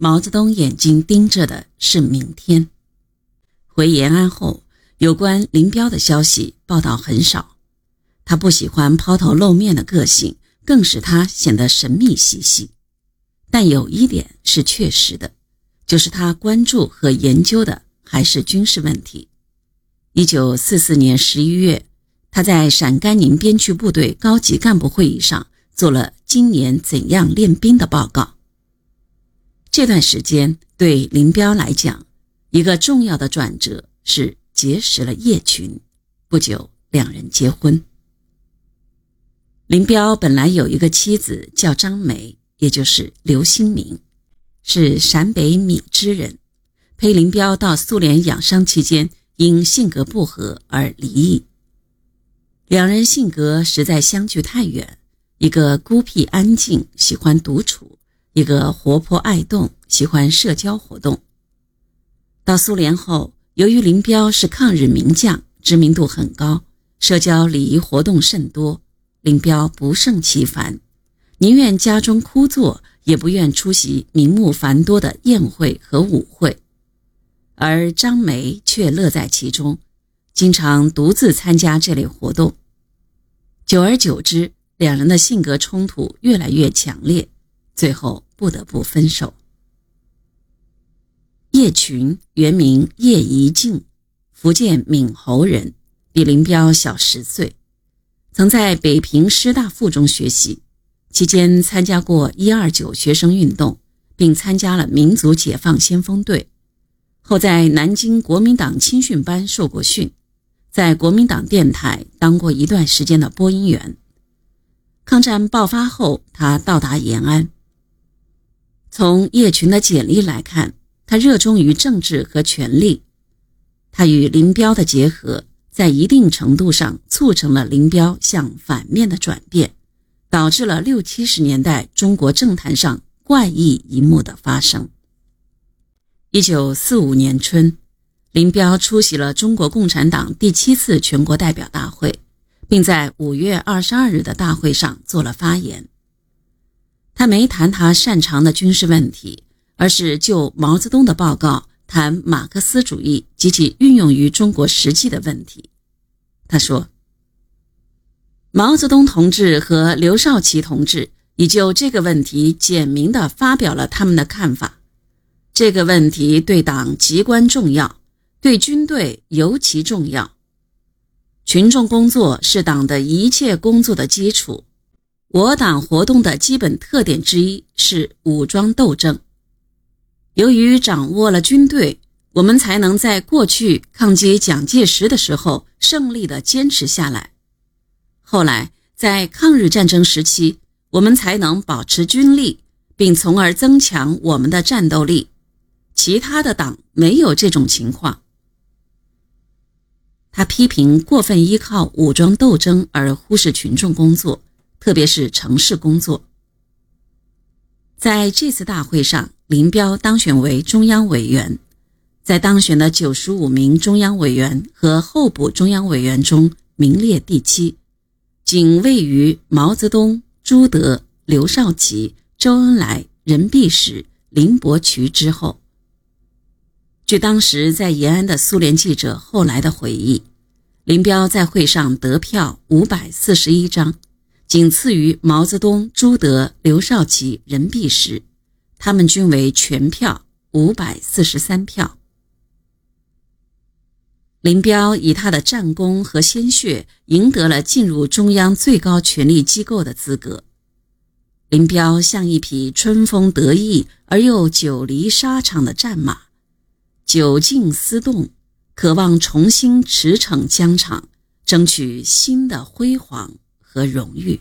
毛泽东眼睛盯着的是明天。回延安后，有关林彪的消息报道很少。他不喜欢抛头露面的个性，更使他显得神秘兮兮。但有一点是确实的，就是他关注和研究的还是军事问题。一九四四年十一月，他在陕甘宁边区部队高级干部会议上做了今年怎样练兵的报告。这段时间对林彪来讲，一个重要的转折是结识了叶群，不久两人结婚。林彪本来有一个妻子叫张梅，也就是刘新明，是陕北米脂人，陪林彪到苏联养伤期间，因性格不合而离异。两人性格实在相距太远，一个孤僻安静，喜欢独处；一个活泼爱动，喜欢社交活动。到苏联后，由于林彪是抗日名将，知名度很高，社交礼仪活动甚多，林彪不胜其烦，宁愿家中枯坐，也不愿出席名目繁多的宴会和舞会。而张梅却乐在其中，经常独自参加这类活动。久而久之，两人的性格冲突越来越强烈，最后不得不分手。叶群原名叶宜静，福建闽侯人，比林彪小十岁，曾在北平师大附中学习，期间参加过一二九学生运动，并参加了民族解放先锋队。后在南京国民党青训班受过训，在国民党电台当过一段时间的播音员。抗战爆发后，他到达延安。从叶群的简历来看。他热衷于政治和权力，他与林彪的结合，在一定程度上促成了林彪向反面的转变，导致了六七十年代中国政坛上怪异一幕的发生。一九四五年春，林彪出席了中国共产党第七次全国代表大会，并在五月二十二日的大会上做了发言。他没谈他擅长的军事问题。而是就毛泽东的报告谈马克思主义及其运用于中国实际的问题。他说：“毛泽东同志和刘少奇同志已就这个问题简明地发表了他们的看法。这个问题对党极关重要，对军队尤其重要。群众工作是党的一切工作的基础。我党活动的基本特点之一是武装斗争。”由于掌握了军队，我们才能在过去抗击蒋介石的时候胜利的坚持下来。后来在抗日战争时期，我们才能保持军力，并从而增强我们的战斗力。其他的党没有这种情况。他批评过分依靠武装斗争而忽视群众工作，特别是城市工作。在这次大会上。林彪当选为中央委员，在当选的九十五名中央委员和候补中央委员中名列第七，仅位于毛泽东、朱德、刘少奇、周恩来、任弼时、林伯渠之后。据当时在延安的苏联记者后来的回忆，林彪在会上得票五百四十一张，仅次于毛泽东、朱德、刘少奇、任弼时。他们均为全票五百四十三票。林彪以他的战功和鲜血赢得了进入中央最高权力机构的资格。林彪像一匹春风得意而又久离沙场的战马，久静思动，渴望重新驰骋疆场，争取新的辉煌和荣誉。